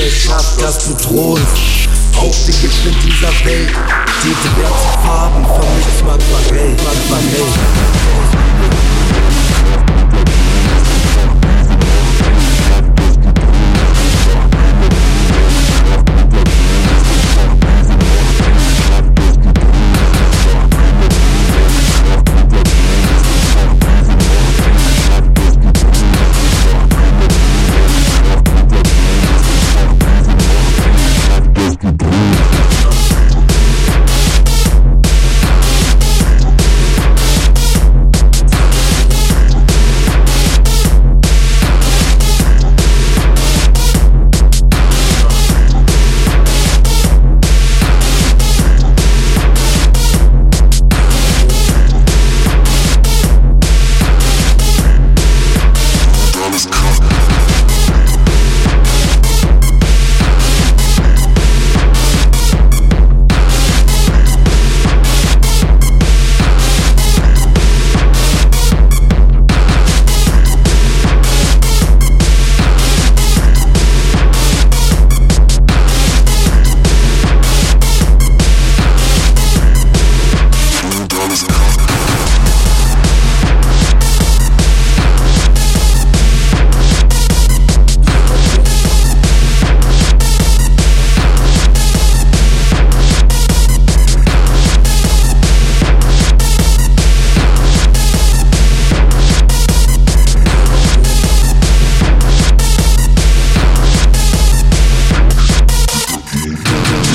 Geld schafft, dass du thronst. Hoffnung gibt's in dieser Welt. Die diversen Farben von nichts Aquarell, Aquarell.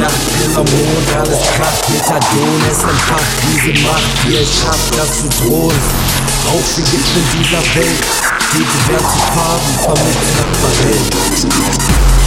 Nacht am Mond, alles kracht, Methadon, es entfacht diese Macht, die es schafft, das zu drohen. Aufgegeben in dieser Welt, die diverse Farben vermitteln Aquarell.